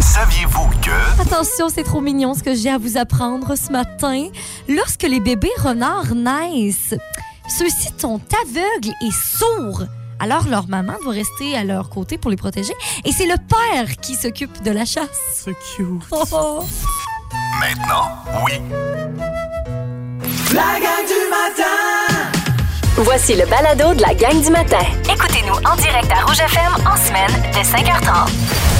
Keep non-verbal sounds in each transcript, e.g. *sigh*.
Saviez-vous que... Attention, c'est trop mignon ce que j'ai à vous apprendre ce matin. Lorsque les bébés renards naissent, ceux-ci sont aveugles et sourds. Alors leur maman doit rester à leur côté pour les protéger. Et c'est le père qui s'occupe de la chasse. C'est cute. Oh, oh. Maintenant, oui. La gang du matin! Voici le balado de la gang du matin. Écoutez-nous en direct à Rouge FM en semaine dès 5h30.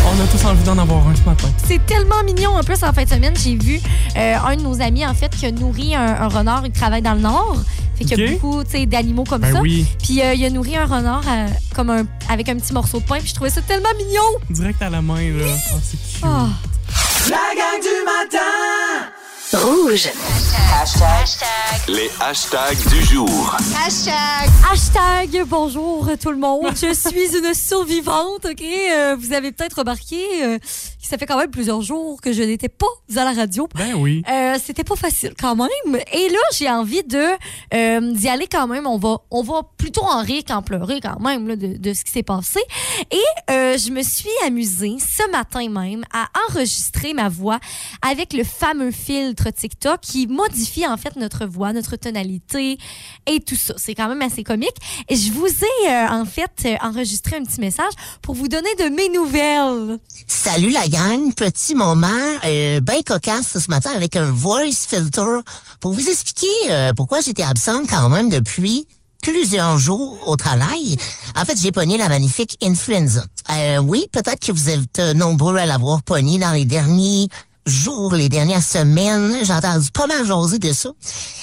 On a tous envie d'en avoir un ce matin. C'est tellement mignon. En plus, en fin de semaine, j'ai vu euh, un de nos amis, en fait, qui a nourri un, un renard. Il travaille dans le Nord. Fait qu'il y a beaucoup d'animaux comme Ben ça. oui. Puis euh, il a nourri un renard euh, comme un, avec un petit morceau de pain. Puis je trouvais ça tellement mignon. Direct à la main, là. Oh, c'est cute. Ah. La gang du matin! Rouge. Les hashtags du jour. Hashtag bonjour tout le monde. Je suis une survivante, OK? Euh, vous avez peut-être remarqué euh, que ça fait quand même plusieurs jours que je n'étais pas à la radio. Ben oui. Euh, c'était pas facile quand même. Et là, j'ai envie de euh, d'y aller quand même. On va, on va plutôt en rire qu'en pleurer quand même là, de, de ce qui s'est passé. Et euh, je me suis amusée ce matin même à enregistrer ma voix avec le fameux filtre TikTok qui modifie en fait notre voix, notre tonalité et tout ça. C'est quand même assez comique. Je vous ai euh, en fait euh, enregistré un petit message pour vous donner de mes nouvelles. Salut la gang, petit moment euh, bien cocasse ce matin avec un voice filter pour vous expliquer euh, pourquoi j'étais absente quand même depuis plusieurs jours au travail. En fait, j'ai pogné la magnifique influenza. Oui, peut-être que vous êtes nombreux à l'avoir pogné dans les derniers jours, les dernières semaines. J'ai entendu pas mal jaser de ça.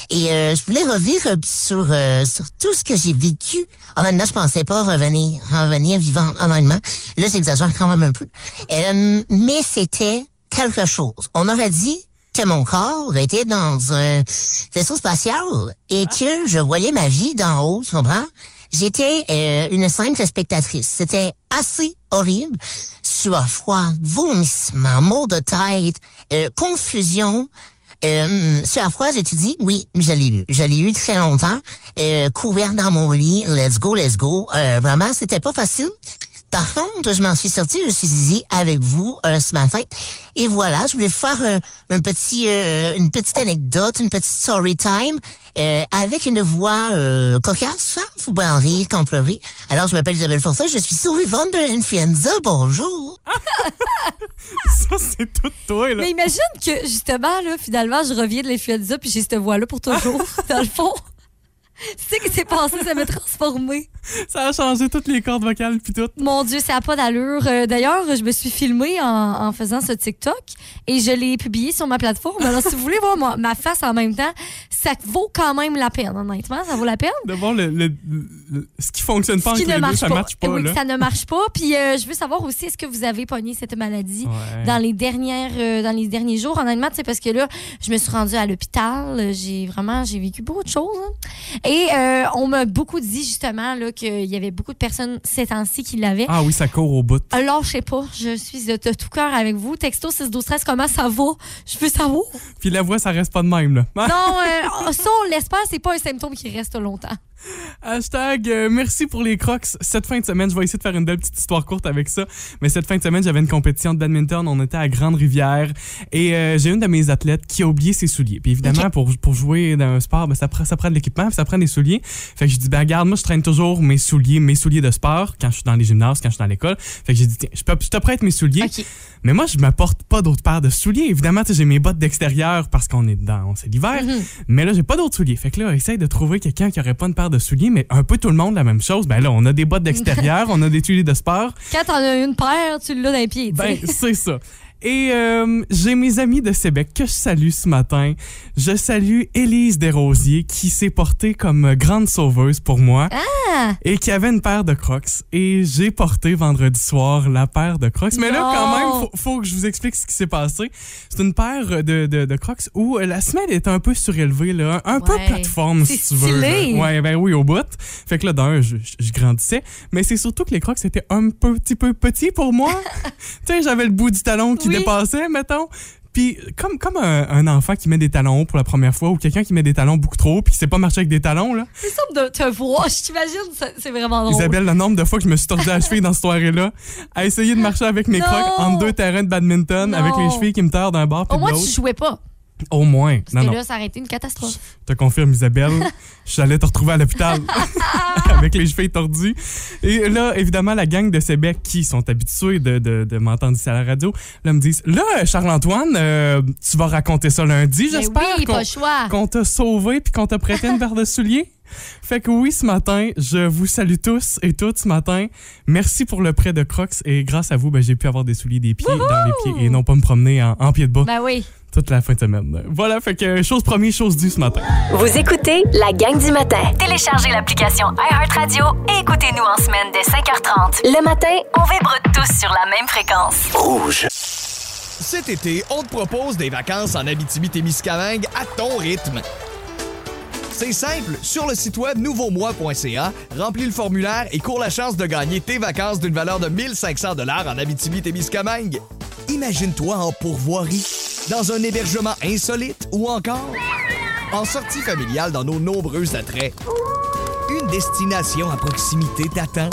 Et euh, je voulais revenir sur, euh, sur tout ce que j'ai vécu. Honnêtement, je pensais pas revenir, revenir vivant, honnêtement. Là, j'exagère quand même un peu. Euh, mais c'était quelque chose. On aurait dit que mon corps était dans un vaisseau spatial et que je voyais ma vie d'en haut, tu comprends? J'étais euh, une simple spectatrice. C'était assez horrible. Sueur froid, vomissement, maux de tête, euh, confusion. Euh, fois, j'ai dit, oui, je l'ai eu. Je l'ai eu très longtemps, euh, couvert dans mon lit, let's go, let's go. Euh, vraiment, c'était pas facile. Par contre, je m'en suis sortie, je suis ici avec vous euh, ce matin. Et voilà, je voulais faire euh, un petit, euh, une petite anecdote, une petite story time euh, avec une voix euh, cocasse. Hein? Faut bien en rire quand pleurer. Alors, je m'appelle Isabelle Forçat, je suis survivante de l'influenza. Bonjour. *laughs* Ça, c'est tout toi, là. Mais imagine que, justement, là, finalement, je reviens de l'influenza puis j'ai cette voix-là pour toujours, *laughs* dans le fond. Tu sais ce qui s'est passé, ça m'a transformée. Ça a changé toutes les cordes vocales puis tout. Mon Dieu, ça n'a pas d'allure. Euh, D'ailleurs, je me suis filmée en, en faisant ce TikTok et je l'ai publié sur ma plateforme. Alors, si vous voulez voir ma, ma face en même temps, ça vaut quand même la peine, honnêtement. Ça vaut la peine. De voir le, le- le- ce qui fonctionne pas Ce qui ne deux, marche ça pas. matche pas, oui, là. ça ne marche pas. Puis euh, je veux savoir aussi, est-ce que vous avez pogné cette maladie Ouais. dans les dernières, euh, dans les derniers jours? Honnêtement, c'est parce que là, je me suis rendue à l'hôpital. J'ai vraiment, j'ai vécu beaucoup de choses. hein. Et euh, on m'a beaucoup dit justement qu'il y avait beaucoup de personnes ces temps-ci qui l'avaient. Ah oui, ça court au bout. Alors, je sais pas, je suis de, tout cœur avec vous. Texto 6 12 13 comment ça va? Je veux savoir. Puis la voix, ça reste pas de même, là. Non, *laughs* euh, ça, on l'espère, c'est pas un symptôme qui reste longtemps. Hashtag euh, merci pour les crocs. Cette fin de semaine, je vais essayer de faire une belle petite histoire courte avec ça. Mais cette fin de semaine, j'avais une compétition de badminton. On était à Grande-Rivière et euh, j'ai une de mes athlètes qui a oublié ses souliers. Puis évidemment, pour, pour jouer dans un sport, ben, ça, prend, ça prend de l'équipement, ça prend des souliers. Fait que je dis, ben regarde, moi je traîne toujours mes souliers, mes souliers de sport quand je suis dans les gymnases, quand je suis dans l'école. Fait que j'ai dit, tiens, je, peux, je te prête mes souliers. Mais moi, je m'apporte pas d'autres paires de souliers. Évidemment, j'ai mes bottes d'extérieur parce qu'on est dans, c'est l'hiver. Mhm. Mais là, j'ai pas d'autres souliers. Fait que là, essaye de trouver quelqu'un qui aurait pas une paire de souliers, mais un peu tout le monde la même chose. Ben là, on a des bottes d'extérieur, *laughs* on a des souliers de sport. Quand t'en as une paire, tu l'as dans les pieds. Ben, c'est ça. *laughs* Et euh, j'ai mes amis de Sébec que je salue ce matin. Je salue Élise Desrosiers qui s'est portée comme grande sauveuse pour moi Ah! et qui avait une paire de Crocs. Et j'ai porté vendredi soir la paire de Crocs. Mais là, quand même, faut, faut que je vous explique ce qui s'est passé. C'est une paire de, de, de Crocs où euh, la semelle est un peu surélevée, là, un peu plateforme, si tu veux. stylé. là. Ouais, ben oui, au bout. Fait que là, d'un, je, je- je grandissais. Mais c'est surtout que les Crocs étaient un petit peu petits pour moi. *laughs* tu sais, j'avais le bout du talon qui Oui. dépassait, mettons. Puis comme, comme un, un enfant qui met des talons hauts pour la première fois ou quelqu'un qui met des talons beaucoup trop puis qui sait pas marcher avec des talons, là. C'est ça de te voir, je t'imagine, c'est vraiment drôle. Isabelle, le nombre de fois que je me suis tordu à la cheville dans cette soirée-là, à essayer de marcher avec mes Non. crocs entre deux terrains de badminton, Non. avec les chevilles qui me tordent d'un bord puis Au de moins, tu jouais pas. Au moins. Parce Non, que non. là, ça aurait été une catastrophe. Je te confirme, Isabelle, *laughs* je suis allé te retrouver à l'hôpital *laughs* avec les chevilles tordues. Et là, évidemment, la gang de Sébec qui sont habitués de, de, de m'entendre ici à la radio, là, me disent Là, Charles-Antoine, euh, tu vas raconter ça lundi, j'espère. oui, qu'on t'a sauvé puis qu'on t'a prêté une paire de souliers. Fait que oui, ce matin, je vous salue tous et toutes ce matin. Merci pour le prêt de Crocs et grâce à vous, ben, j'ai pu avoir des souliers des pieds dans les pieds et non pas me promener en, en pied de bas Ben oui. toute la fin de semaine. Voilà, fait que chose promise, chose due ce matin. Vous écoutez la gang du matin. Téléchargez l'application iHeartRadio et écoutez-nous en semaine dès 5h30. Le matin, on vibre tous sur la même fréquence. Rouge. Cet été, on te propose des vacances en Abitibi-Témiscamingue à ton rythme. C'est simple, sur le site web nouveaumois.ca, remplis le formulaire et cours la chance de gagner tes vacances d'une valeur de 1500 dollars en Abitibi-Témiscamingue. Imagine-toi en pourvoirie, dans un hébergement insolite ou encore en sortie familiale dans nos nombreux attraits. Une destination à proximité t'attend.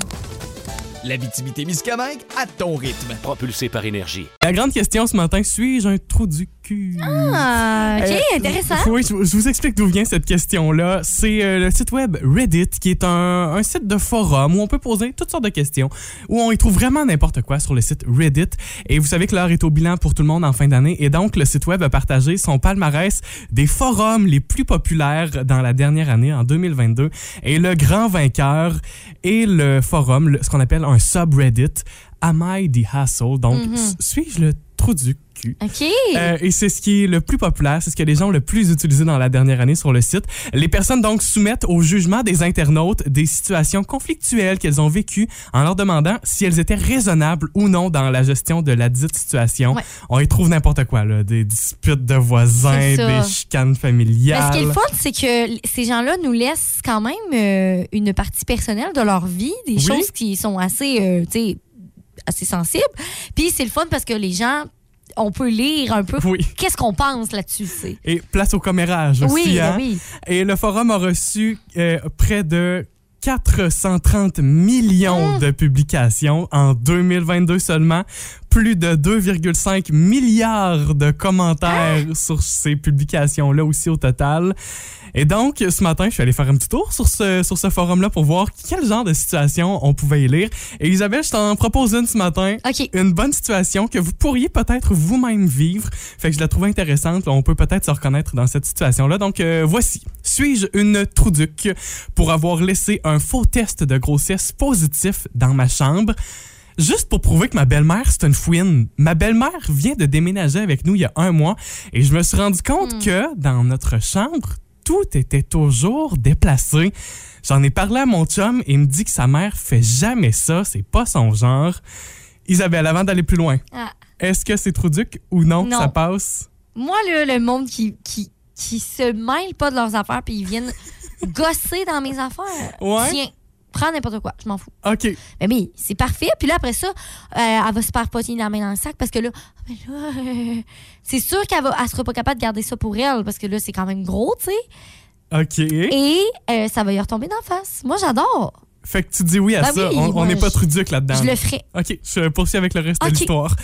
L'Abitibi-Témiscamingue à ton rythme. Propulsé par énergie. La grande question ce matin, suis-je un trou du cul? Ah, OK, Euh, intéressant. Oui, je, je vous explique d'où vient cette question-là. C'est euh, le site web Reddit, qui est un, un site de forum où on peut poser toutes sortes de questions, où on y trouve vraiment n'importe quoi sur le site Reddit. Et vous savez que l'heure est au bilan pour tout le monde en fin d'année. Et donc, le site web a partagé son palmarès des forums les plus populaires dans la dernière année, en 2022. Et le grand vainqueur est le forum, ce qu'on appelle un subreddit, Am I the Hassle? Donc, Mhm. suis-je le trou du cul? OK. Euh, et c'est ce qui est le plus populaire, c'est ce que les gens ont le plus utilisé dans la dernière année sur le site. Les personnes donc soumettent au jugement des internautes des situations conflictuelles qu'elles ont vécues en leur demandant si elles étaient raisonnables ou non dans la gestion de la dite situation. Ouais. On y trouve n'importe quoi, là, des disputes de voisins, des chicanes Mais familiales. ce qui est le fun, c'est que ces gens-là nous laissent quand même euh, une partie personnelle de leur vie, des Oui. choses qui sont assez, euh, tu sais, assez sensibles. Puis c'est le fun parce que les gens, on peut lire un peu Oui. qu'est-ce qu'on pense là-dessus. Et place au commérage aussi. Oui, ben hein? oui. Et le forum a reçu euh, près de 430 millions Mmh. de publications en 2022 seulement, plus de 2,5 milliards de commentaires Ah! sur ces publications-là aussi au total. Et donc, ce matin, je suis allé faire un petit tour sur ce, sur ce forum-là pour voir quel genre de situation on pouvait y lire. Et Isabelle, je t'en propose une ce matin. Une bonne situation que vous pourriez peut-être vous-même vivre. Fait que je la trouve intéressante. On peut peut-être se reconnaître dans cette situation-là. Donc, euh, voici. Suis-je une trouduc pour avoir laissé un faux test de grossesse positif dans ma chambre? Juste pour prouver que ma belle-mère, c'est une fouine. Ma belle-mère vient de déménager avec nous il y a un mois et je me suis rendu compte que dans notre chambre, tout était toujours déplacé. J'en ai parlé à mon chum et il me dit que sa mère fait jamais ça, c'est pas son genre. Isabelle, avant d'aller plus loin, Ah. est-ce que c'est Trouduc ou non, que Non. ça passe? Moi, là, le monde qui, qui, qui se mêle pas de leurs affaires puis ils viennent gosser dans mes affaires. Ouais. Tiens, prends n'importe quoi, je m'en fous. OK. Mais, mais c'est parfait. Puis là, après ça, euh, elle va se faire potiner la main dans le sac parce que là, ah, ben là, euh, c'est sûr qu'elle va, elle sera pas capable de garder ça pour elle parce que là, c'est quand même gros, tu sais. OK. Et euh, ça va lui retomber d'en face. Moi, j'adore. Fait que tu dis oui à Ben ça. oui, on n'est pas je- Trouduc là-dedans. Je le ferai. OK, je poursuis avec le reste OK. de l'histoire.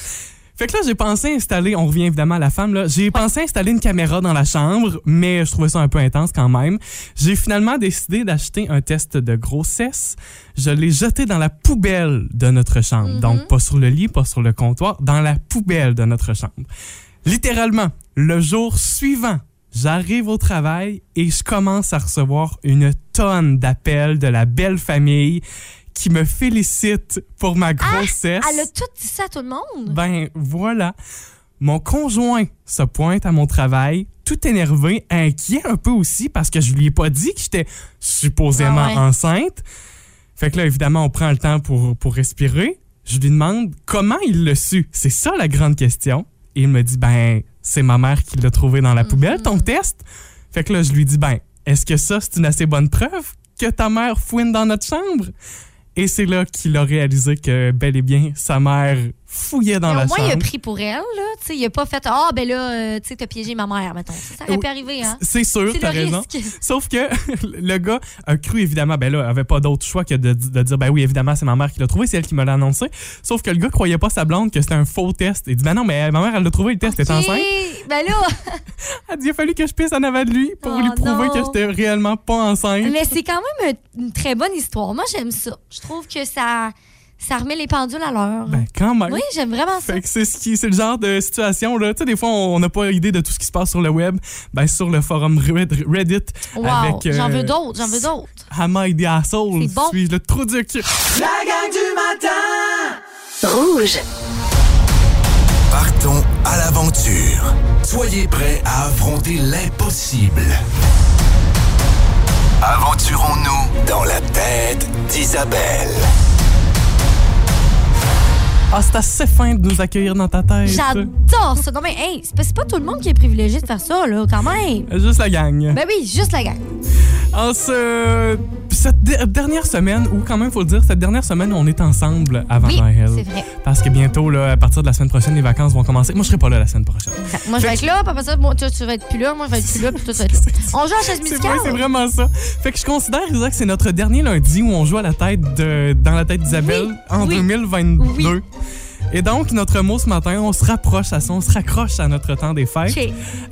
Fait que là, j'ai pensé installer, on revient évidemment à la femme, là. J'ai pensé installer une caméra dans la chambre, mais je trouvais ça un peu intense quand même. J'ai finalement décidé d'acheter un test de grossesse. Je l'ai jeté dans la poubelle de notre chambre. Donc, pas sur le lit, pas sur le comptoir, dans la poubelle de notre chambre. Littéralement, le jour suivant, j'arrive au travail et je commence à recevoir une tonne d'appels de la belle famille qui me félicite pour ma grossesse. Ah, Elle a tout dit ça à tout le monde? Ben voilà. Mon conjoint se pointe à mon travail, tout énervé, inquiet un peu aussi parce que je lui ai pas dit que j'étais supposément Ah ouais. enceinte. Fait que là, évidemment, on prend le temps pour, pour respirer. Je lui demande comment il l'a su. C'est ça la grande question. Et il me dit, ben, c'est ma mère qui l'a trouvé dans la poubelle, ton test. Fait que là, je lui dis, ben, est-ce que ça, c'est une assez bonne preuve que ta mère fouine dans notre chambre? Et c'est là qu'il a réalisé que, bel et bien, sa mère fouillait dans Mais la au moins, il a chambre. pris pour elle. Là. Tu sais, il a pas fait Ah, ben là, euh, tu sais, t'as piégé ma mère, mettons. Ça, aurait Oui, pu arriver, hein? C'est sûr, t'as raison. risque. *laughs* Sauf que *laughs* le gars a cru évidemment, ben là, avait pas d'autre choix que de, de dire, ben oui, évidemment, c'est ma mère qui l'a trouvé, c'est elle qui me l'a annoncé. Sauf que le gars croyait pas sa blonde que c'était un faux test. Il dit, ben non, mais ma mère, elle l'a trouvé, le test, t'es enceinte. Ok, Ben là, *laughs* Elle dit, il a fallu que je pisse en avant de lui pour Oh lui prouver non. que j'étais réellement pas enceinte. mais c'est quand même une très bonne histoire. Moi, j'aime ça. Je trouve que ça, ça remet les pendules à l'heure. Ben quand même. oui, j'aime vraiment ça. Fait que c'est ce qui, c'est le genre de situation là. Tu sais, des fois, on n'a pas idée de tout ce qui se passe sur le web. Ben sur le forum Red- Reddit Wow, avec. euh, j'en veux d'autres, j'en veux d'autres. Am I the asshole? C'est bon. Suis-je le trou du cul? La gang du matin Rouge. Partons à l'aventure. Soyez prêts à affronter l'impossible. Aventurons-nous dans la tête d'Isabelle. Ah, c'est assez fin de nous accueillir dans ta tête. J'adore ça. Non, mais hey, c'est pas, c'est pas tout le monde qui est privilégié de faire ça, là, quand même. Juste la gang. Ben oui, juste la gang. En ce... Cette de- dernière semaine, ou quand même, faut le dire, cette dernière semaine, on est ensemble avant Oui, Noël. c'est vrai. Parce que bientôt, là, à partir de la semaine prochaine, les vacances vont commencer. Moi, je serai pas là la semaine prochaine. Moi, je vais être là, puis après ça, moi, toi, tu vas être plus là, moi, je vais être plus là, puis toi, tu vas être là. *laughs* On joue à la chaise C'est musicale? vrai, c'est vraiment ça. Fait que je considère, Isa, que c'est notre dernier lundi où on joue à la tête de, dans la tête d'Isabelle Oui, en oui, 2022. oui. Et donc, notre mot ce matin, on se rapproche à ça, on se raccroche à notre temps des fêtes.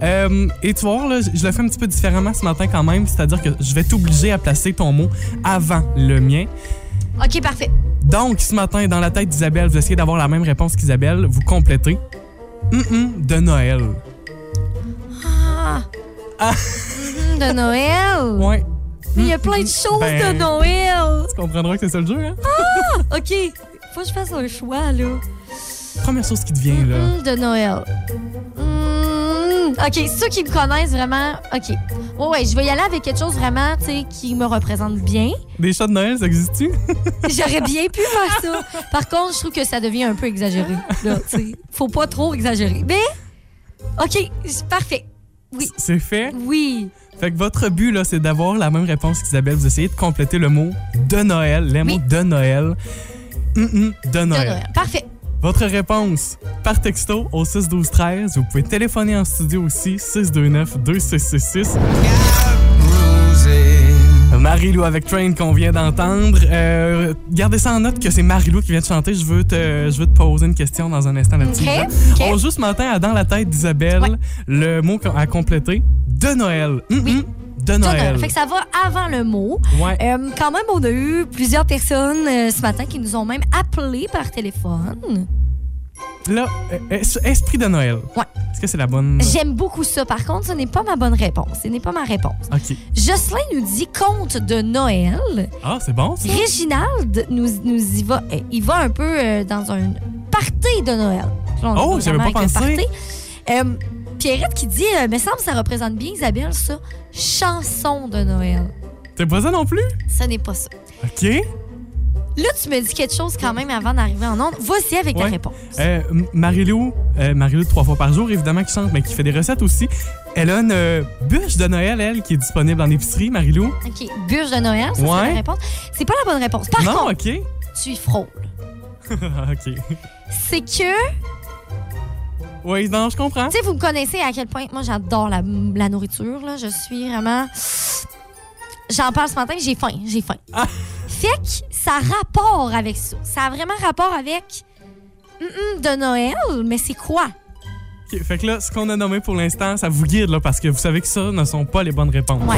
Euh, et tu voir, là, je le fais un petit peu différemment ce matin quand même, c'est-à-dire que je vais t'obliger à placer ton mot avant le mien. OK, parfait. Donc, ce matin, dans la tête d'Isabelle, vous essayez d'avoir la même réponse qu'Isabelle, vous complétez. De Noël. Ah. Ah. De Noël? *laughs* Ouais. Il y a plein de choses Ben- de Noël. Tu comprendras que c'est ça le jeu, hein? OK. Faut que je fasse un choix, là. Première chose qui te vient, là. De Noël. Mhm. OK, ceux qui me connaissent vraiment, OK. Ouais, ouais, je vais y aller avec quelque chose vraiment, tu sais, qui me représente bien. Des chats de Noël, ça existe-tu? *laughs* J'aurais bien pu faire ça. Par contre, je trouve que ça devient un peu exagéré. Là, tu sais. Faut pas trop exagérer. Mais, OK, parfait. Oui. C'est fait? Oui. Fait que votre but, là, c'est d'avoir la même réponse qu'Isabelle. Vous essayez de compléter le mot de Noël, les mots de Noël. Hum, hum, de De Noël. Noël. Parfait. Votre réponse par texto au 6 12 13. Vous pouvez téléphoner en studio aussi 629 2666. Marie-Lou avec Train qu'on vient d'entendre. Euh, gardez ça en note que c'est Marie-Lou qui vient de chanter. Je veux te, je veux te poser une question dans un instant là-dessus. On joue ce matin à Dans la tête d'Isabelle Ouais. le mot à compléter de Noël. Hum, Oui. De De Noël. Fait que ça va avant le mot. Ouais. Euh, quand même, on a eu plusieurs personnes euh, ce matin qui nous ont même appelé par téléphone. Là, euh, es- esprit de Noël. Ouais. Est-ce que c'est la bonne. J'aime beaucoup ça. Par contre, ce n'est pas ma bonne réponse. Ce n'est pas ma réponse. OK. Jocelyn nous dit conte de Noël. Ah, c'est bon, ça? Réginald nous, nous y va. il va un peu dans un party de Noël. On Oh, va j'avais pas pensé. Euh, Pierrette qui dit, euh, me semble que ça représente bien Isabelle, ça. Chanson de Noël. C'est pas ça non plus? Ce n'est pas ça. OK. Là, tu me dis quelque chose quand même avant d'arriver en onde. Voici avec ta Ouais. réponse. Euh, M- Marie-Lou, euh, Marie-Lou trois fois par jour, évidemment, qui chante, mais qui fait des recettes aussi. Elle a une euh, bûche de Noël, elle, qui est disponible en épicerie, Marie-Lou. OK. Bûche de Noël, ça, c'est la réponse. C'est pas la bonne réponse. Par non, contre, OK. tu y frôles. *laughs* OK. C'est que, Oui, non, je comprends. tu sais, vous me connaissez à quel point moi j'adore la, la nourriture. Là. Je suis vraiment. J'en parle ce matin, j'ai faim, j'ai faim. Ah. Fait que ça a rapport avec ça. Ça a vraiment rapport avec hum, hum, de Noël, mais c'est quoi? OK, fait que là, ce qu'on a nommé pour l'instant, ça vous guide, là, parce que vous savez que ça ne sont pas les bonnes réponses. Ouais.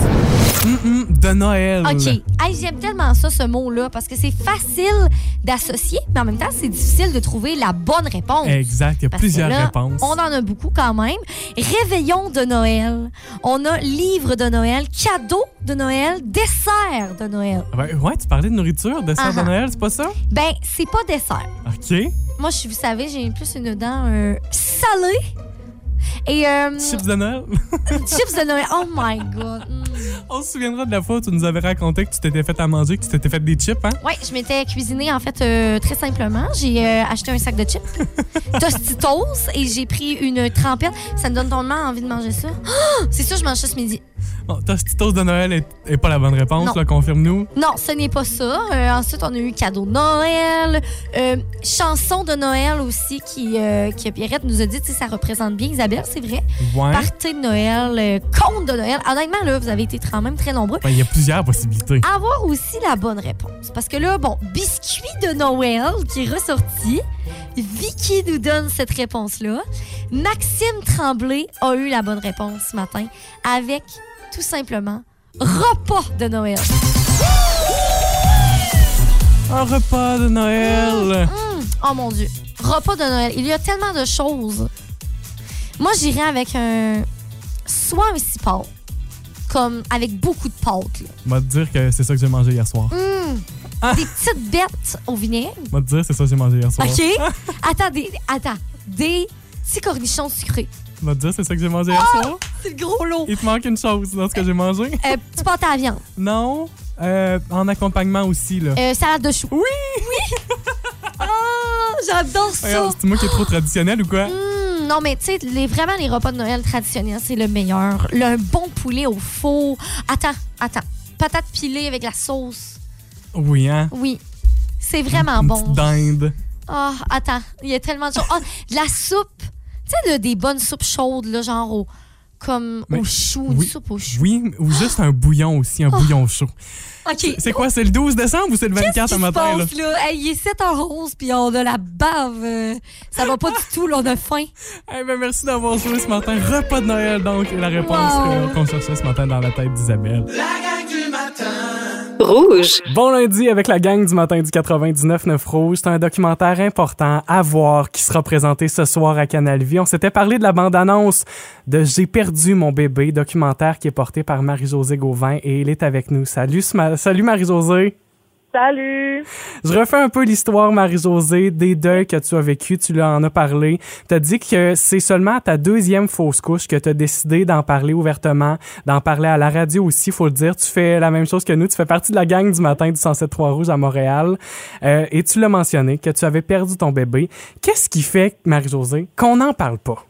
Hum, hum, de Noël. OK. Hey, J'aime tellement ça, ce mot-là, parce que c'est facile d'associer, mais en même temps, c'est difficile de trouver la bonne réponse. Exact, il y a Parce plusieurs là, réponses. On en a beaucoup quand même. Réveillon de Noël. On a livre de Noël, cadeau de Noël, dessert de Noël. Ouais, ouais, tu parlais de nourriture, dessert Ah de ah. Noël, c'est pas ça? Ben, c'est pas dessert. OK. Moi, je, vous savez, j'ai plus une dent euh, salée. Et euh, Chips de Noël. chips de Noël. Oh my God. Mm. *laughs* On se souviendra de la fois où tu nous avais raconté que tu t'étais fait à manger, que tu t'étais fait des chips, hein? Ouais, je m'étais cuisinée en fait euh, très simplement. J'ai euh, acheté un sac de chips, *laughs* Tostitos, et j'ai pris une trempette. Ça me donne tellement envie de manger ça. *gasps* Ah! c'est ça, je mange ça ce midi. Bon, Tostitos de Noël est, est pas la bonne réponse, là, confirme-nous. Non, ce n'est pas ça. Euh, ensuite, on a eu cadeau de Noël, chanson de Noël aussi qui, que Pierrette nous a dit, sais, ça représente bien Isabelle, c'est vrai. Ouais. Party de Noël, conte de Noël. Honnêtement, là, vous avez été quand même très nombreux. Ben, Il y a plusieurs possibilités. avoir aussi la bonne réponse. Parce que là, bon, biscuit de Noël qui est ressorti. Vicky nous donne cette réponse-là. Maxime Tremblay a eu la bonne réponse ce matin avec tout simplement repas de Noël. Un repas de Noël. Hum, oh mon Dieu. Repas de Noël. Il y a tellement de choses. Moi, j'irais avec un. Soit un pâtes, comme avec beaucoup de. On va te dire que c'est ça que j'ai mangé hier soir. Hum, Ah. Des petites bêtes au vinaigre. On va te dire c'est ça que j'ai mangé hier soir. OK? *laughs* attends, des, attends. Des petits cornichons sucrés. On va te dire c'est ça que j'ai mangé hier Ah! soir. C'est le gros lot. Il te manque une chose dans ce que j'ai mangé. Euh, petit pâte à la viande. Non. Euh, en accompagnement aussi, là. Euh, salade de choux. Oui! Oui! *laughs* Ah, j'adore ça. C'est moi qui est trop traditionnel ou quoi? Hum, non, mais tu sais, les, vraiment, les repas de Noël traditionnels, c'est le meilleur. Le, un bon poulet au four. Attends, attends. Patate pilée avec la sauce. Oui, hein? Oui. C'est vraiment Une bon. petite dinde. Ah, attends. Il y a tellement de choses. Ah, de la soupe. Tu sais, des bonnes soupes chaudes, là, genre au, comme Mais au chou, une oui, soupe au chou. Oui, ou juste un bouillon aussi, un Oh. bouillon chaud. OK. C'est quoi, c'est le 12 décembre ou c'est le 24 Qu'est-ce ce qui se matin, là? Hey, il est 7h11, puis on a la bave. euh, ça va pas du tout, là, on a faim. Eh ben, merci d'avoir joué ce matin. Repas de Noël, donc, est la réponse Wow. qu'on cherchait ce matin dans la tête d'Isabelle. La gang du matin. Rouge. Bon lundi avec la gang du matin du 99.9 Rouge. C'est un documentaire important à voir qui sera présenté ce soir à Canal Vie. On s'était parlé de la bande-annonce de J'ai perdu mon bébé, documentaire qui est porté par Marie-Josée Gauvin et il est avec nous. Salut, salut Marie-Josée. Salut! Je refais un peu l'histoire, Marie-Josée, des deuils que tu as vécu. Tu en as parlé. Tu as dit que c'est seulement à ta deuxième fausse couche que tu as décidé d'en parler ouvertement, d'en parler à la radio aussi, faut le dire. Tu fais la même chose que nous. Tu fais partie de la gang du matin du 107.3 Rouge à Montréal. Euh, et tu l'as mentionné, que tu avais perdu ton bébé. Qu'est-ce qui fait, Marie-Josée, qu'on n'en parle pas?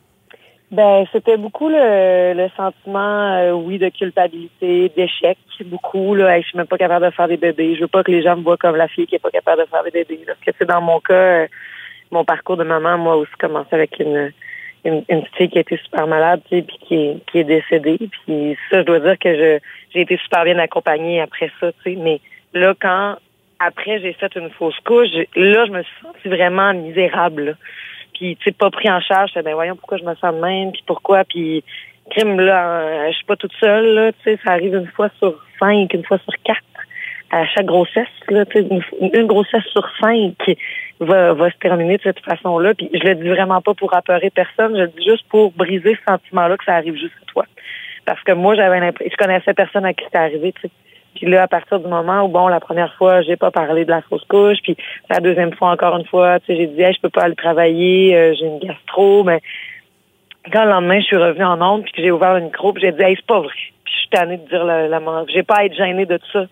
Ben, c'était beaucoup le, le sentiment, euh, oui, de culpabilité, d'échec, beaucoup. Là, Hey, je suis même pas capable de faire des bébés. Je veux pas que les gens me voient comme la fille qui est pas capable de faire des bébés. Parce que c'est dans mon cas, euh, mon parcours de maman, moi aussi commencé avec une, une, une petite fille qui été super malade, tu sais, puis qui est, qui est décédée. Puis ça, je dois dire que je j'ai été super bien accompagnée après ça, tu sais. Mais là, quand après j'ai fait une fausse couche, là, je me suis sentie vraiment misérable. là. Puis, tu sais, pas pris en charge. Ben voyons pourquoi je me sens de même, puis pourquoi, puis crime, là, euh, je suis pas toute seule, là, tu sais, ça arrive une fois sur cinq, une fois sur quatre, à chaque grossesse, là, tu sais, une, grossesse sur cinq va, va se terminer de cette façon-là. Puis, je le dis vraiment pas pour apeurer personne, je le dis juste pour briser ce sentiment-là que ça arrive juste à toi. Parce que moi, j'avais l'impression, je connaissais personne à qui c'était arrivé, tu sais. Puis là, à partir du moment où, bon, la première fois, j'ai pas parlé de la fausse couche, puis la deuxième fois, encore une fois, tu sais, j'ai dit, hey, je peux pas aller travailler, euh, j'ai une gastro, mais quand le lendemain, je suis revenue en onde, puis que j'ai ouvert le micro, puis j'ai dit, hey, c'est pas vrai. Puis je suis tannée de dire la, la J'ai pas à être gênée de tout ça.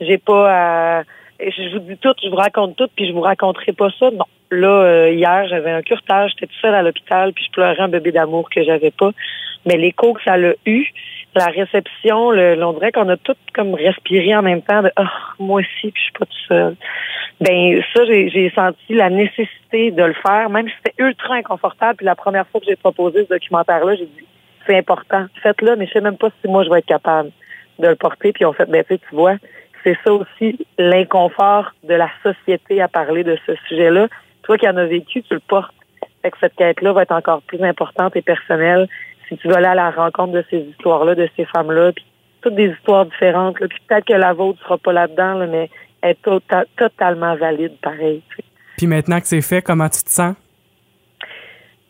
J'ai pas à... Je vous dis tout, je vous raconte tout, puis je vous raconterai pas ça. Non. Là, euh, hier, j'avais un curtage, j'étais toute seule à l'hôpital, puis je pleurais un bébé d'amour que j'avais pas. Mais l'écho que ça l'a eu, la réception, le, on dirait qu'on a tout comme respiré en même temps de Ah, moi aussi, puis je suis pas toute seule. Ben ça, j'ai senti la nécessité de le faire, même si c'était ultra inconfortable. Puis la première fois que j'ai proposé ce documentaire-là, j'ai dit c'est important, faites-le, mais je sais même pas si moi je vais être capable de le porter. Puis on fait, ben tu vois, c'est ça aussi l'inconfort de la société à parler de ce sujet-là. Toi qui en as vécu, tu le portes. Fait que cette quête-là va être encore plus importante et personnelle si tu veux aller à la rencontre de ces histoires-là, de ces femmes-là, puis toutes des histoires différentes. Là. Puis peut-être que la vôtre sera pas là-dedans, là, mais elle est tota- totalement valide, pareil. tu sais. Puis maintenant que c'est fait, comment tu te sens?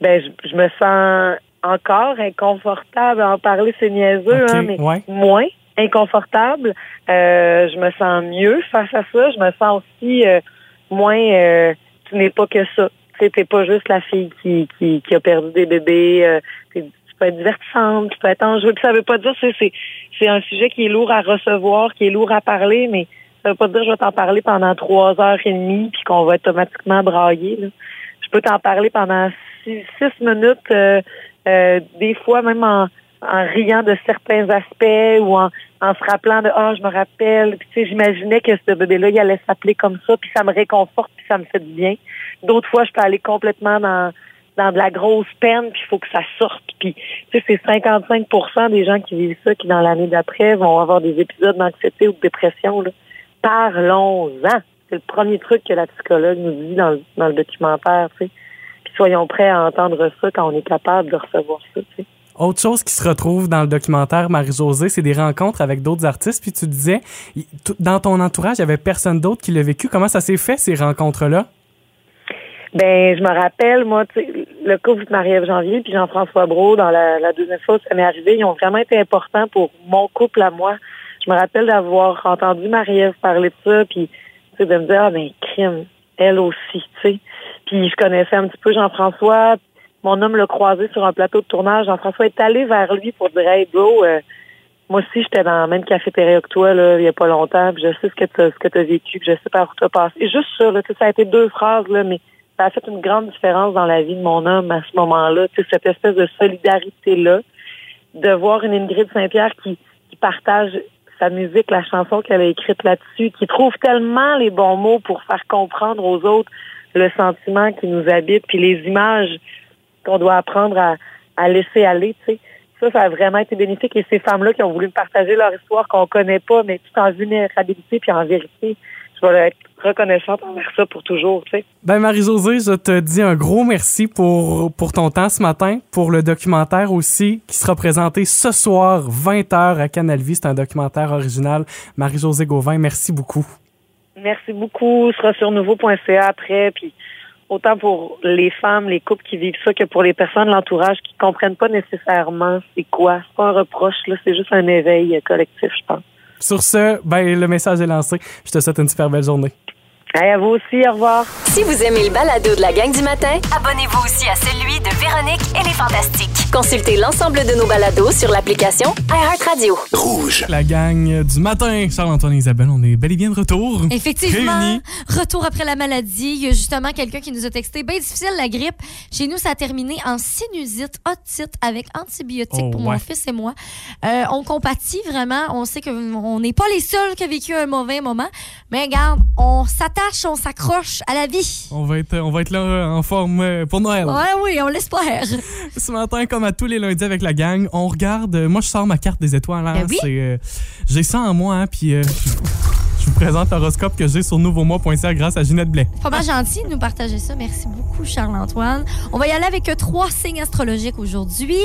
Ben, je, je me sens encore inconfortable à en parler, c'est niaiseux, Ok, hein, mais ouais. moins inconfortable. Euh, je me sens mieux face à ça. Je me sens aussi euh, moins. euh, tu n'es pas que ça. Tu t'es pas juste la fille qui, qui, qui a perdu des bébés. tu peux être divertissante, tu peux être enjouée. Puis ça veut pas dire c'est c'est un sujet qui est lourd à recevoir, qui est lourd à parler, mais ça veut pas dire que je vais t'en parler pendant trois heures et demie puis qu'on va automatiquement brailler. Là. Je peux t'en parler pendant six, six minutes, euh, euh, des fois même en, en riant de certains aspects ou en, en se rappelant de ah je me rappelle puis tu sais j'imaginais que ce bébé là il allait s'appeler comme ça puis ça me réconforte puis ça me fait du bien d'autres fois je peux aller complètement dans dans de la grosse peine puis il faut que ça sorte puis tu sais c'est 55% des gens qui vivent ça qui dans l'année d'après vont avoir des épisodes d'anxiété ou de dépression parlons-en c'est le premier truc que la psychologue nous dit dans le, dans le documentaire tu sais puis soyons prêts à entendre ça quand on est capable de recevoir ça Autre chose qui se retrouve dans le documentaire Marie-Josée, c'est des rencontres avec d'autres artistes. Puis tu disais, dans ton entourage, il y avait personne d'autre qui l'a vécu. Comment ça s'est fait, ces rencontres-là? Ben, je me rappelle, moi, tu le couple de Marie-Ève Janvier puis Jean-François Brault, dans la, la deuxième fois ça m'est arrivé, ils ont vraiment été importants pour mon couple à moi. Je me rappelle d'avoir entendu Marie-Ève parler de ça, puis tu sais, de me dire, ah ben, crime, elle aussi, tu sais. Puis je connaissais un petit peu Jean-François. Mon homme l'a croisé sur un plateau de tournage. Jean-François est allé vers lui pour dire, hey, bro, euh, moi aussi, j'étais dans la même cafétéria que toi, là, il y a pas longtemps, puis je sais ce que tu ce que as vécu, puis je sais par où tu as passé. Et juste ça, là, ça a été deux phrases, là, mais ça a fait une grande différence dans la vie de mon homme à ce moment-là. Cette espèce de solidarité-là, de voir une Ingrid Saint-Pierre qui, partage sa musique, la chanson qu'elle a écrite là-dessus, qui trouve tellement les bons mots pour faire comprendre aux autres le sentiment qui nous habite, puis les images qu'on doit apprendre à, laisser aller, tu sais. Ça, ça a vraiment été bénéfique. Et ces femmes-là qui ont voulu partager leur histoire qu'on connaît pas, mais tout en vulnérabilité puis en vérité, je vais être reconnaissante envers ça pour toujours, tu sais. Ben, Marie-Josée, je te dis un gros merci pour, pour ton temps ce matin, pour le documentaire aussi, qui sera présenté ce soir, 20h à Canal Vie. C'est un documentaire original. Marie-Josée Gauvin, merci beaucoup. Merci beaucoup. Ce sera sur nouveau.ca après. Puis autant pour les femmes, les couples qui vivent ça que pour les personnes de l'entourage qui comprennent pas nécessairement c'est quoi. C'est pas un reproche, là, c'est juste un éveil collectif, je pense. Sur ce, ben, le message est lancé. Je te souhaite une super belle journée. Allez, à vous aussi, au revoir. Si vous aimez le balado de la gang du matin, abonnez-vous aussi à celui de Véronique et les Fantastiques. Consultez l'ensemble de nos balados sur l'application iHeartRadio. Rouge. La gang du matin, Charles-Antoine et Isabelle, on est bel et bien de retour. Effectivement, Réunis. retour après la maladie. Il y a justement quelqu'un qui nous a texté. Bien difficile la grippe. Chez nous, ça a terminé en sinusite, otite avec antibiotiques Oh, pour ouais. mon fils et moi. Euh, on compatit vraiment. On sait qu'on n'est pas les seuls qui ont vécu un mauvais moment. Mais regarde, on on s'accroche à la vie. On va être, on va être là euh, en forme euh, pour Noël. Ouais, oui, on l'espère. *laughs* Ce matin, comme à tous les lundis avec la gang, on regarde. euh, moi, je sors ma carte des étoiles. hein. Ben oui. Euh, j'ai ça en moi, hein, puis euh, présente l'horoscope que j'ai sur nouveaumois.ca grâce à Ginette Blais. Pas mal gentil de nous partager ça. Merci beaucoup, Charles-Antoine. On va y aller avec euh, trois signes astrologiques aujourd'hui.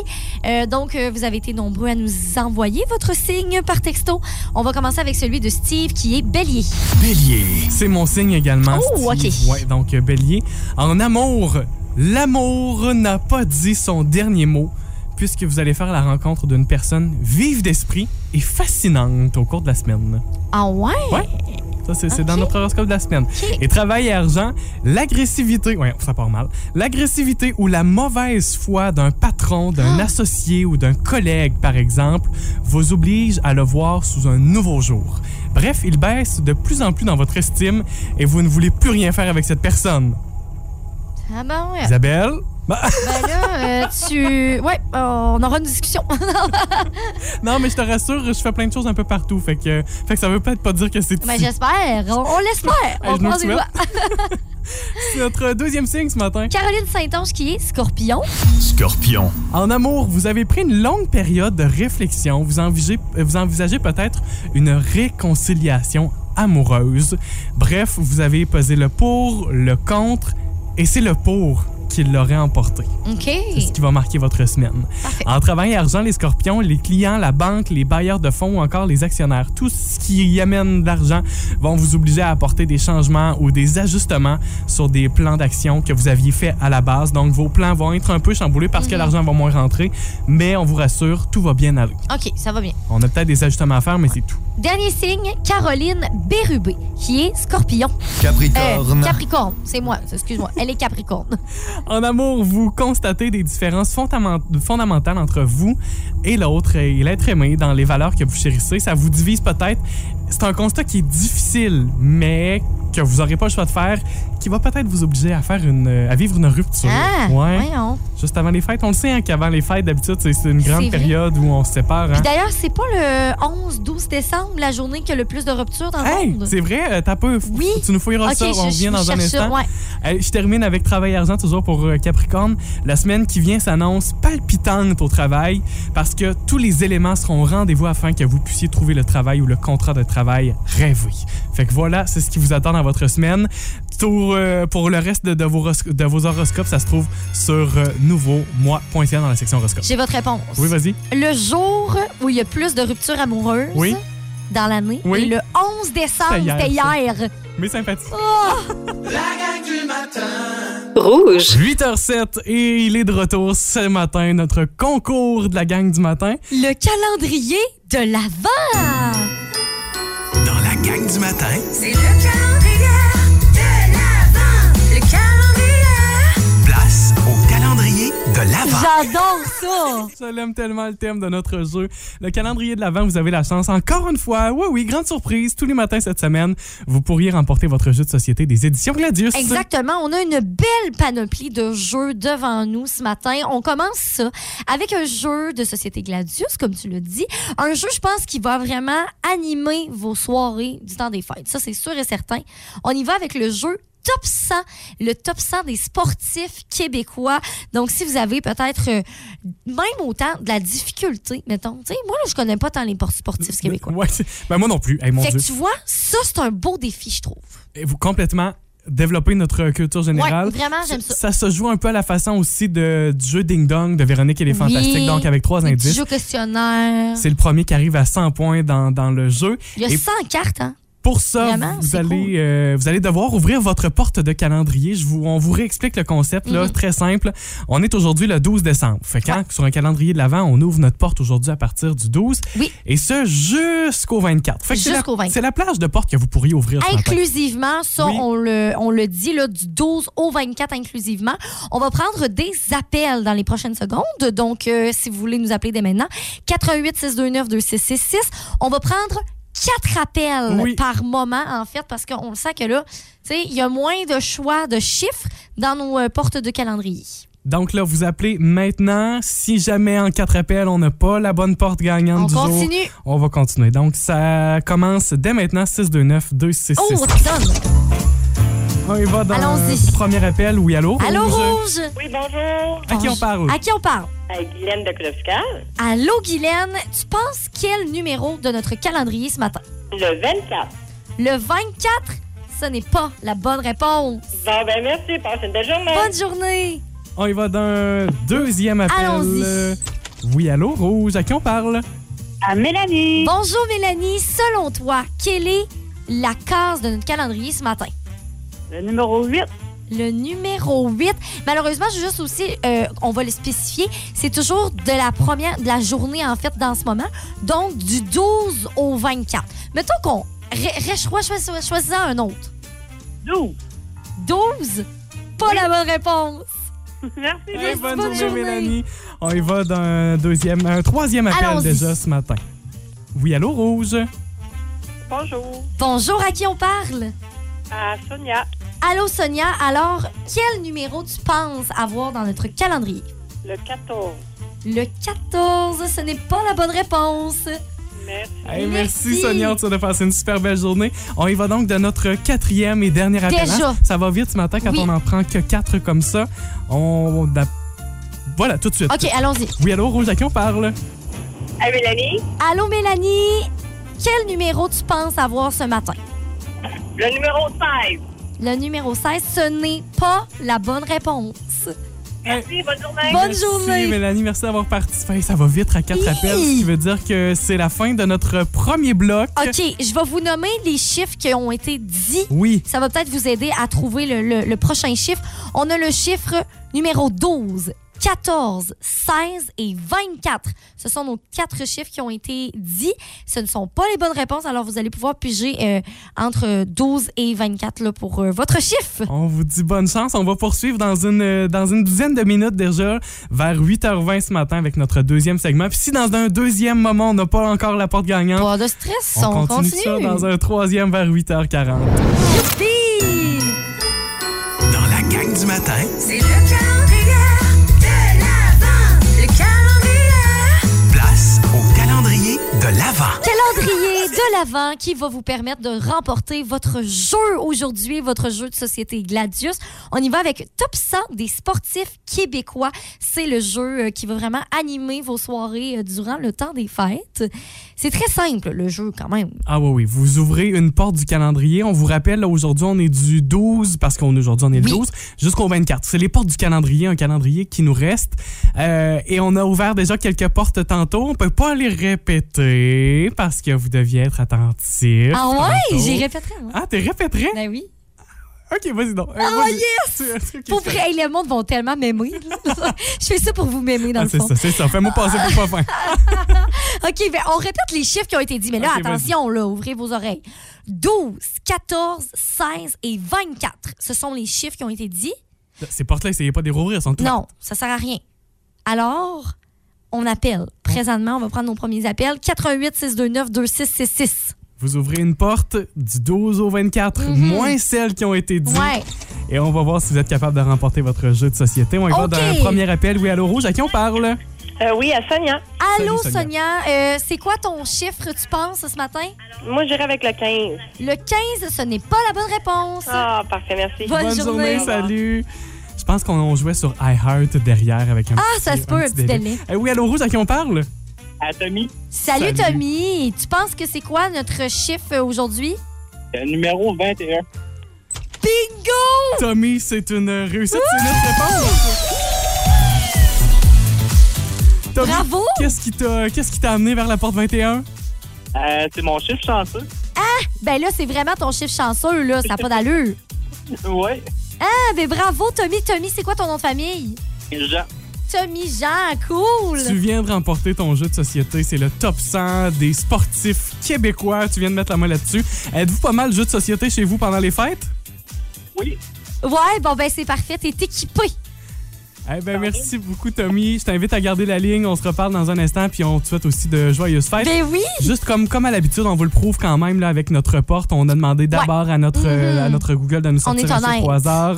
Euh, donc, euh, vous avez été nombreux à nous envoyer votre signe par texto. On va commencer avec celui de Steve qui est bélier. Bélier. C'est mon signe également. Oh, Steve. ok. Ouais, donc Bélier. En amour, l'amour n'a pas dit son dernier mot puisque vous allez faire la rencontre d'une personne vive d'esprit et fascinante au cours de la semaine. Ah ouais? Ouais. Ça, c'est dans notre horoscope de la semaine. Et travail et argent, l'agressivité, ouais, ça part mal, l'agressivité ou la mauvaise foi d'un patron, d'un associé ou d'un collègue, par exemple, vous oblige à le voir sous un nouveau jour. Bref, il baisse de plus en plus dans votre estime et vous ne voulez plus rien faire avec cette personne. Ah ben ouais. Isabelle? Bah, Ben là, euh, tu... Ouais, on aura une discussion. *laughs* non, mais je te rassure, je fais plein de choses un peu partout. Fait que, fait que ça veut peut-être pas dire que c'est ben ici. j'espère. On, on l'espère. On doigts. *laughs* C'est notre deuxième signe ce matin. Caroline Saint-Onge qui est scorpion. Scorpion. En amour, vous avez pris une longue période de réflexion. Vous envisagez, vous envisagez peut-être une réconciliation amoureuse. Bref, vous avez pesé le pour, le contre, et c'est le pour qui l'aurait emporté. OK. C'est ce qui va marquer votre semaine. Parfait. En travail et argent, les scorpions, les clients, la banque, les bailleurs de fonds ou encore les actionnaires, tout ce qui y amène de l'argent vont vous obliger à apporter des changements ou des ajustements sur des plans d'action que vous aviez fait à la base. Donc, vos plans vont être un peu chamboulés parce Mhm. que l'argent va moins rentrer, mais on vous rassure, tout va bien aller. OK, ça va bien. On a peut-être des ajustements à faire, mais c'est tout. Dernier signe, Caroline Bérubé, qui est scorpion. Capricorne. Euh, Capricorne, c'est moi, excuse-moi. Elle est Capricorne. *laughs* En amour, vous constatez des différences fondament- fondamentales entre vous et l'autre et l'être aimé dans les valeurs que vous chérissez. Ça vous divise peut-être. C'est un constat qui est difficile, mais que vous n'aurez pas le choix de faire, qui va peut-être vous obliger à faire une, à vivre une rupture. Ah, ouais. voyons. Juste avant les fêtes, on le sait hein, qu'avant les fêtes, d'habitude, c'est une grande période où on se sépare. hein. Puis d'ailleurs, c'est pas le 11-12 décembre, la journée qui a le plus de ruptures dans le Hey, monde? c'est vrai, euh, t'as peu. Oui. Tu nous fouilleras ça, on revient dans un ça, instant. ouais. Euh, je termine avec Travail Argent, toujours pour euh, Capricorne. La semaine qui vient s'annonce palpitante au travail parce que tous les éléments seront au rendez-vous afin que vous puissiez trouver le travail ou le contrat de travail rêvé. Fait que voilà, c'est ce qui vous attend dans votre semaine. Pour, euh, pour le reste de, de vos, de vos horoscopes, ça se trouve sur euh, nouveaumois.ca dans la section horoscope. J'ai votre réponse. Oui, vas-y. Le jour où il y a plus de ruptures amoureuses Oui. dans l'année, Oui. et le 11 décembre, C'était hier, ça. hier. Mes sympathies. La gang du matin. Rouge. 8h07 et il est de retour ce matin, notre concours de la gang du matin. Le calendrier de l'Avent. Dans la gang du matin, C'est le calendrier J'adore ça. Je l'aime tellement le thème de notre jeu. Le calendrier de l'Avent, vous avez la chance, encore une fois, oui, oui, grande surprise, tous les matins cette semaine, vous pourriez remporter votre jeu de société des éditions Gladius. Exactement. On a une belle panoplie de jeux devant nous ce matin. On commence ça avec un jeu de Société Gladius, comme tu l'as dit. Un jeu, je pense, qui va vraiment animer vos soirées du temps des fêtes. Ça, c'est sûr et certain. On y va avec le jeu top 100, le top 100 des sportifs québécois. Donc, si vous avez peut-être euh, même autant de la difficulté, mettons. Tu sais, moi, là, je connais pas tant les por- sportifs québécois. Ouais, ben moi non plus. Hey, mon Fait Dieu. que tu vois, ça, c'est un beau défi, je trouve. Et vous complètement développer notre culture générale. Ouais, vraiment, j'aime ça. Ça se joue un peu à la façon aussi de, du jeu Ding Dong de Véronique et les Fantastiques, Oui, donc avec trois indices. jeux questionnaires. C'est le premier qui arrive à 100 points dans, dans le jeu. Il y a Et 100 cartes, hein? Pour ça, Vraiment, vous allez, cool. euh, vous allez devoir ouvrir votre porte de calendrier. Je vous, on vous réexplique le concept, là, Mhm. très simple. On est aujourd'hui le 12 décembre. Fait quand, sur un calendrier de l'Avent, on ouvre notre porte aujourd'hui à partir du 12. Oui. Et ce, jusqu'au 24. Fait que c'est la- Jusqu'au 24. C'est la plage de porte que vous pourriez ouvrir. Inclusivement, ça, Oui. on, le, on le dit, là, du 12 au 24 inclusivement. On va prendre des appels dans les prochaines secondes. Donc, euh, si vous voulez nous appeler dès maintenant, 88 629 2666. On va prendre quatre appels Oui. par moment, en fait, parce qu'on le sait que là, tu sais, il y a moins de choix de chiffres dans nos euh, portes de calendrier. Donc là, vous appelez maintenant. Si jamais en quatre appels, on n'a pas la bonne porte gagnante On du jour, continue. on va continuer. Donc, ça commence dès maintenant, 629-266. Oh, ça sonne. On y va dans Allons-y. le premier appel. Oui, allô? Allô, Rouge? Rouge? Oui, bonjour. À qui on parle? À qui on parle? À Guylaine de Clopscal. Allô, Guylaine. Tu penses quel numéro de notre calendrier ce matin? Le 24. Le 24, ce n'est pas la bonne réponse. Bon, ben merci. Passez une belle journée. Bonne journée. On y va d'un deuxième appel. Allons-y. Oui, allô, Rouge, à qui on parle? À Mélanie. Bonjour, Mélanie. Selon toi, quelle est la case de notre calendrier ce matin? Le numéro 8. Le numéro 8. Malheureusement, je veux juste aussi, euh, on va le spécifier, c'est toujours de la première, de la journée, en fait, dans ce moment. Donc, du 12 au 24. Mettons qu'on. Choisis-en un autre. 12. 12? Pas la bonne réponse. *laughs* Merci. Merci, bonne, bonne journée, journée. Mélanie. On y va d'un deuxième, un troisième appel déjà ce matin. Oui, allô, Rouge? Bonjour. Bonjour, à qui on parle? À Sonia. Allô, Sonia. Alors, quel numéro tu penses avoir dans notre calendrier? Le 14. Le 14, ce n'est pas la bonne réponse. Merci. Hey, merci. Merci. Sonia, tu as passé une super belle journée. On y va donc de notre quatrième et dernier appel. Déjà. hein? Ça va vite ce matin quand Oui. on en prend que quatre comme ça. On... Voilà, tout de suite. OK, allons-y. Oui, allô, Rouge, à qui on parle? À Mélanie? Allô, Mélanie. Quel numéro tu penses avoir ce matin? Le numéro 16. Le numéro 16, ce n'est pas la bonne réponse. Merci, bonne journée. Bonne Merci, journée. Mélanie, merci d'avoir participé. Ça va vite à quatre Hi. appels, ce qui veut dire que c'est la fin de notre premier bloc. OK, je vais vous nommer les chiffres qui ont été dits. Oui. Ça va peut-être vous aider à trouver le, le- le prochain chiffre. On a le chiffre numéro 12, 14, 16 et 24. Ce sont nos quatre chiffres qui ont été dits. Ce ne sont pas les bonnes réponses, alors vous allez pouvoir piger euh, entre 12 et 24 là, pour euh, votre chiffre. On vous dit bonne chance. On va poursuivre dans une, euh, dans une dizaine de minutes déjà, vers 8h20 ce matin avec notre deuxième segment. Puis si dans un deuxième moment, on n'a pas encore la porte gagnante, Pas de stress, on, on, continue, continue. ça dans un troisième vers 8h40. Youpi! Dans la gang du matin, C'est le calendrier L'Avent qui va vous permettre de remporter votre jeu aujourd'hui, votre jeu de société Gladius. On y va avec Top 100 des sportifs québécois. C'est le jeu euh, qui va vraiment animer vos soirées euh, durant le temps des fêtes. C'est très simple, le jeu, quand même. Ah oui, oui. Vous ouvrez une porte du calendrier. On vous rappelle, aujourd'hui, on est du 12, parce qu'aujourd'hui, on est le Oui. 12, jusqu'au 24. C'est les portes du calendrier, un calendrier qui nous reste. Euh, et on a ouvert déjà quelques portes tantôt. On peut pas les répéter parce que vous deviez être attentifs. Ah ouais, j'y répéterai, moi. Ah, t'es répéterais? Ben oui. OK, vas-y donc. Euh, Ah, vas-y. yes! *laughs* Tu- Pour c'est- vrai, le monde vont tellement m'aimer. *laughs* Je fais ça pour vous m'aimer, dans Ah, le c'est fond. ça, c'est ça. Fais-moi passer pour pas fin. *laughs* OK, ben, on répète les chiffres qui ont été dits. Mais là, attention, là, ouvrez vos oreilles. 12, 14, 16 et 24. Ce sont les chiffres qui ont été dits. Ces portes-là, essayez pas de les rouvrir, sont toutes. Non, ça sert à rien. Alors, on appelle. Présentement, on va prendre nos premiers appels. 88 629 2666. Vous ouvrez une porte du 12 au 24, moins celles qui ont été dites. Mhm. Ouais. Et on va voir si vous êtes capable de remporter votre jeu de société. On y va Ok. d'un premier appel. Oui, allô, Rouge, à qui on parle? Euh, oui, à Sonia. Allô, Salut, Sonia. Sonia. Euh, c'est quoi ton chiffre, tu penses, ce matin? Moi, j'irai avec le 15. Le 15, ce n'est pas la bonne réponse. Ah, parfait, merci. Bonne journée. salut. Je pense qu'on jouait sur iHeart derrière avec un Ah, petit, ça se peut, un petit délai. Eh oui, allô, Rouge, à qui on parle? À Tommy, Salut, Salut. Tommy. Tu penses que c'est quoi notre chiffre euh, aujourd'hui? euh, numéro 21. Bingo! Tommy, c'est une réussite, c'est notre réponse. Tommy, Bravo! Qu'est-ce qui t'a qu'est-ce qui t'a amené vers la porte 21? Euh, c'est mon chiffre chanceux. Ben là, c'est vraiment ton chiffre chanceux, là. Ça n'a pas d'allure. *laughs* Oui. Ah, ben bravo, Tommy. Tommy, c'est quoi ton nom de famille? Jean. Tommy Jean, cool! Tu viens de remporter ton jeu de société. C'est le top 100 des sportifs québécois. Tu viens de mettre la main là-dessus. Êtes-vous pas mal de jeux de société chez vous pendant les fêtes? Oui. Ouais, bon, ben c'est parfait. T'es équipé. Eh ben, merci beaucoup, Tommy. Je t'invite à garder la ligne. On se reparle dans un instant, puis on te souhaite aussi de joyeuses fêtes. Ben oui! Juste comme, comme à l'habitude, on vous le prouve quand même là, avec notre porte. On a demandé d'abord à, notre, euh, à notre Google de nous sortir un chiffre au hasard.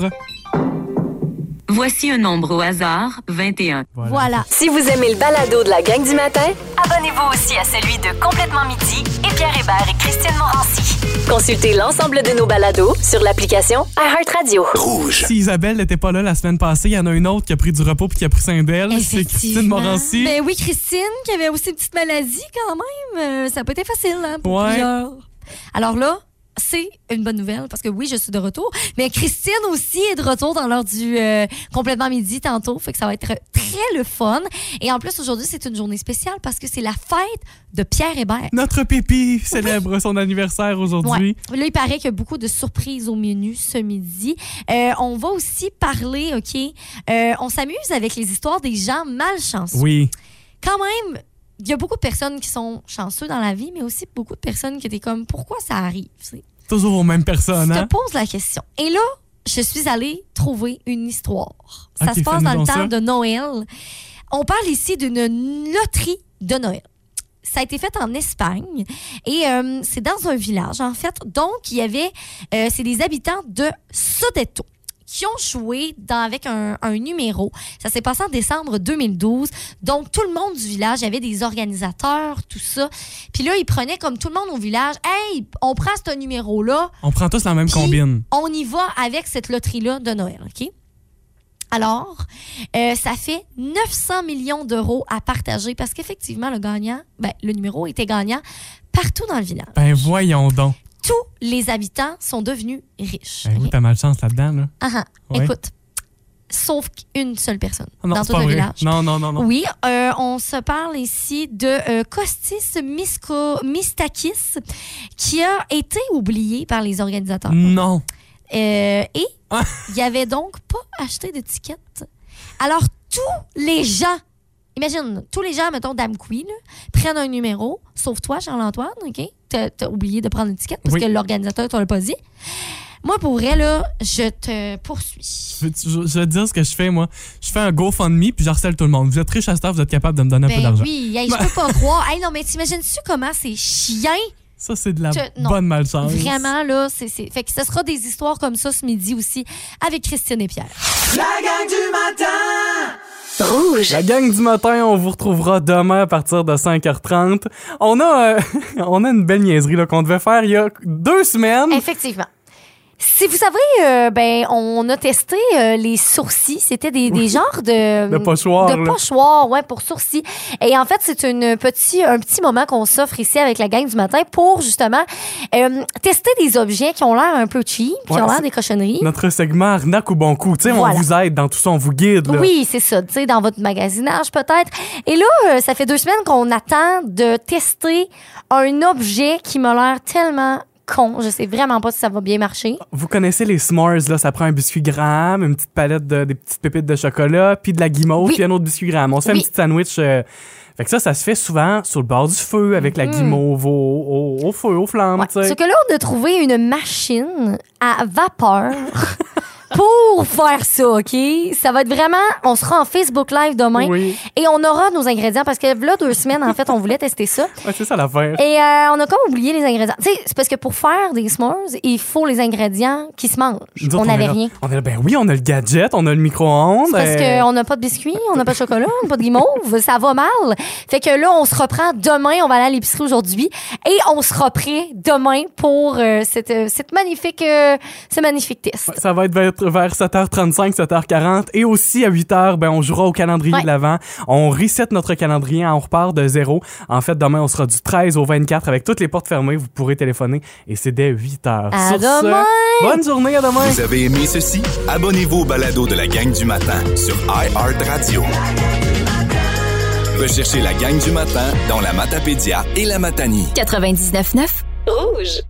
Voici un nombre au hasard, 21. Voilà. Si vous aimez le balado de la gang du matin, abonnez-vous aussi à celui de Complètement Midi et Pierre Hébert et Christine Morancy. Consultez l'ensemble de nos balados sur l'application iHeartRadio. Rouge. Si Isabelle n'était pas là la semaine passée, il y en a une autre qui a pris du repos puis qui a pris saint d'elle. C'est Christine. Morancy. Ben oui, Christine, qui avait aussi une petite maladie quand même. Euh, ça n'a pas été facile hein, pour Ouais. plusieurs. Alors là, c'est une bonne nouvelle parce que oui, je suis de retour. Mais Christine aussi est de retour dans l'heure du euh, complètement midi tantôt. Fait que ça va être très le fun. Et en plus, aujourd'hui, c'est une journée spéciale parce que c'est la fête de Pierre Hébert. Notre Pépi célèbre son anniversaire aujourd'hui. Ouais. Là, il paraît qu'il y a beaucoup de surprises au menu ce midi. Euh, on va aussi parler, OK? Euh, on s'amuse avec les histoires des gens malchanceux. Oui. Quand même, il y a beaucoup de personnes qui sont chanceux dans la vie, mais aussi beaucoup de personnes qui étaient comme, pourquoi ça arrive? Toujours aux mêmes personnes, Je te hein? pose la question. Et là, je suis allée trouver une histoire. Ça se passe dans le temps ça. de Noël. On parle ici d'une loterie de Noël. Ça a été fait en Espagne et euh, c'est dans un village en fait. Donc il y avait, euh, c'est des habitants de Sodeto qui ont joué dans, avec un, un numéro. Ça s'est passé en décembre 2012. Donc, tout le monde du village, il y avait des organisateurs, tout ça. Puis là, ils prenaient comme tout le monde au village, hey, on prend ce numéro-là, On prend tous la même combine. on y va avec cette loterie-là de Noël, OK? Alors, euh, ça fait 900 millions d'euros à partager parce qu'effectivement, le gagnant, ben, le numéro était gagnant partout dans le village. Ben voyons donc. Tous les habitants sont devenus riches. Ben oui, OK? t'as malchance là-dedans, là. Ouais. Écoute, sauf qu'une seule personne Non, dans tout le village. Non, non, non, non. Oui, euh, on se parle ici de euh, Kostis Misko, Mistakis, qui a été oublié par les organisateurs. Non. Euh, et il avait donc pas acheté de ticket. Alors, tous les gens, imagine, tous les gens, mettons, d'Amqui, là, prennent un numéro, sauf toi, Charles-Antoine, OK? T'as oublié de prendre une ticket parce Oui. que l'organisateur te l'a pas dit. Moi, pour vrai, là, je te poursuis. Je, je- je vais te dire ce que je fais, moi. Je fais un GoFundMe puis j'harcèle tout le monde. Vous êtes riche à cette heure, vous êtes capable de me donner un peu Ben d'argent. oui, hey, je peux pas croire. Hey, non, mais t'imagines-tu comment c'est chien? Ça, c'est de la Je- non. bonne malchance. Vraiment, là, c'est. c'est- Fait que ce sera des histoires comme ça ce midi aussi avec Christine et Pierre. La gang du matin! Rouge. La gang du matin, on vous retrouvera demain à partir de 5h30. On a, euh, *laughs* on a une belle niaiserie là, qu'on devait faire il y a deux semaines. Effectivement. Si vous savez, euh, ben, on a testé euh, les sourcils. C'était des, des *laughs* genres de. De pochoirs, De pochoirs, ouais, pour sourcils. Et en fait, c'est une petit, un petit moment qu'on s'offre ici avec la gang du matin pour justement euh, tester des objets qui ont l'air un peu cheap, qui Ouais, ont l'air des cochonneries. Notre segment arnaque ou bon coup. Tu sais, Voilà. on vous aide dans tout ça, on vous guide. Là. Oui, c'est ça, tu sais, dans votre magasinage peut-être. Et là, euh, ça fait deux semaines qu'on attend de tester un objet qui m'a l'air tellement con. Je sais vraiment pas si ça va bien marcher. Vous connaissez les s'mores, là, ça prend un biscuit Graham, une petite palette de des petites pépites de chocolat, puis de la guimauve, Oui. puis un autre biscuit Graham. On se fait Oui. un petit sandwich. euh, Fait que ça, ça se fait souvent sur le bord du feu avec la Mhm. guimauve au, au, au feu, aux flammes, Ouais. tu sais. Ce que là, on a trouvé une machine à vapeur *laughs* pour faire ça, OK? Ça va être vraiment... On sera en Facebook Live demain Oui. et on aura nos ingrédients parce que là, deux semaines, en fait, on voulait tester ça. Ouais, c'est ça l'affaire. Et euh, on a comme oublié les ingrédients. Tu sais, c'est parce que pour faire des s'mores, il faut les ingrédients qui se mangent. Nous autres, on n'avait là- rien. On est là, ben oui, on a le gadget, on a le micro-ondes. Parce euh, qu'on n'a pas de biscuits, on n'a pas de chocolat, on n'a pas de guimauve, ça va mal. Fait que là, on se reprend demain, on va aller à l'épicerie aujourd'hui et on sera prêt demain pour euh, cette, euh, cette magnifique, euh, ce magnifique test. Ça va être vers, vers 7h35, 7h40. Et aussi à 8h, ben, on jouera au calendrier Ouais. de l'avant. On reset notre calendrier, on repart de zéro. En fait, demain, on sera du 13 au 24 avec toutes les portes fermées. Vous pourrez téléphoner et c'est dès 8h. À Sur ce, demain! bonne journée, à demain! Vous avez aimé ceci? Abonnez-vous au balado de la gang du matin sur iHeartRadio. Recherchez la gang du matin dans la Matapédia et la Matanie. 99.9 Rouge.